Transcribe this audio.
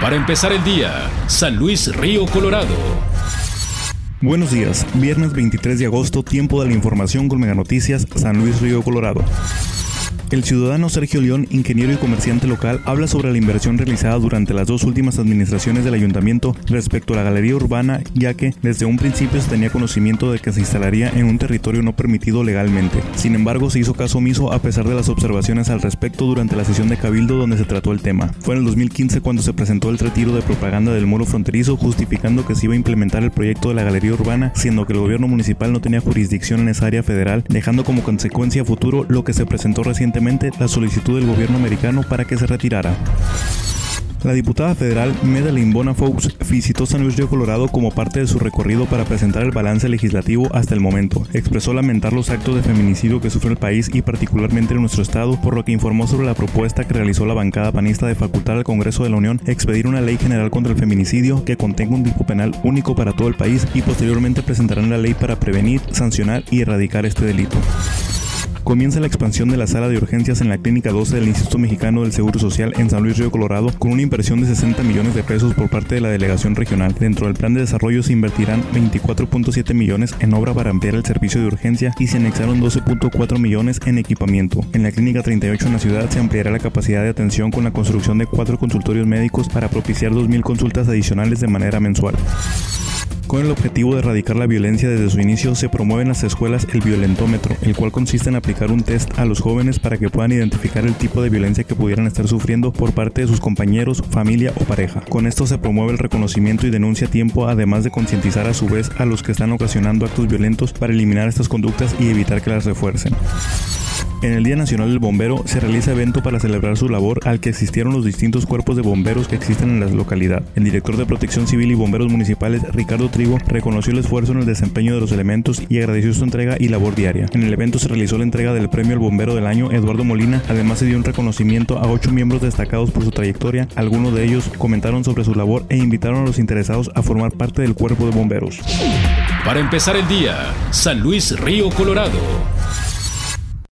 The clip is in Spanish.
Para empezar el día, San Luis Río Colorado. Buenos días, viernes 23 de agosto, tiempo de la información con Mega Noticias, San Luis Río Colorado. El ciudadano Sergio León, ingeniero y comerciante local, habla sobre la inversión realizada durante las dos últimas administraciones del ayuntamiento respecto a la galería urbana, ya que desde un principio se tenía conocimiento de que se instalaría en un territorio no permitido legalmente. Sin embargo, se hizo caso omiso a pesar de las observaciones al respecto durante la sesión de Cabildo donde se trató el tema. Fue en el 2015 cuando se presentó el retiro de propaganda del muro fronterizo justificando que se iba a implementar el proyecto de la galería urbana, siendo que el gobierno municipal no tenía jurisdicción en esa área federal, dejando como consecuencia futuro lo que se presentó recientemente la solicitud del gobierno americano para que se retirara. La diputada federal Medellín Bona Fox visitó San Luis Río Colorado como parte de su recorrido para presentar el balance legislativo hasta el momento. Expresó lamentar los actos de feminicidio que sufre el país y particularmente en nuestro estado, por lo que informó sobre la propuesta que realizó la bancada panista de facultar al Congreso de la Unión expedir una ley general contra el feminicidio que contenga un tipo penal único para todo el país y posteriormente presentarán la ley para prevenir, sancionar y erradicar este delito comienza la expansión de la sala de urgencias en la Clínica 12 del Instituto Mexicano del Seguro Social en San Luis Río Colorado con una inversión de 60 millones de pesos por parte de la delegación regional. Dentro del plan de desarrollo se invertirán 24.7 millones en obra para ampliar el servicio de urgencia y se anexaron 12.4 millones en equipamiento. En la Clínica 38 en la ciudad se ampliará la capacidad de atención con la construcción de cuatro consultorios médicos para propiciar 2.000 consultas adicionales de manera mensual. Con el objetivo de erradicar la violencia desde su inicio, se promueve en las escuelas el violentómetro, el cual consiste en aplicar un test a los jóvenes para que puedan identificar el tipo de violencia que pudieran estar sufriendo por parte de sus compañeros, familia o pareja. Con esto se promueve el reconocimiento y denuncia a tiempo, además de concientizar a su vez a los que están ocasionando actos violentos para eliminar estas conductas y evitar que las refuercen. En el Día Nacional del Bombero se realiza evento para celebrar su labor al que existieron los distintos cuerpos de bomberos que existen en la localidad. El director de Protección Civil y Bomberos Municipales, Ricardo Trigo, reconoció el esfuerzo en el desempeño de los elementos y agradeció su entrega y labor diaria. En el evento se realizó la entrega del premio al bombero del año Eduardo Molina, además se dio un reconocimiento a ocho miembros destacados por su trayectoria, algunos de ellos comentaron sobre su labor e invitaron a los interesados a formar parte del cuerpo de bomberos. Para empezar el día, San Luis Río Colorado.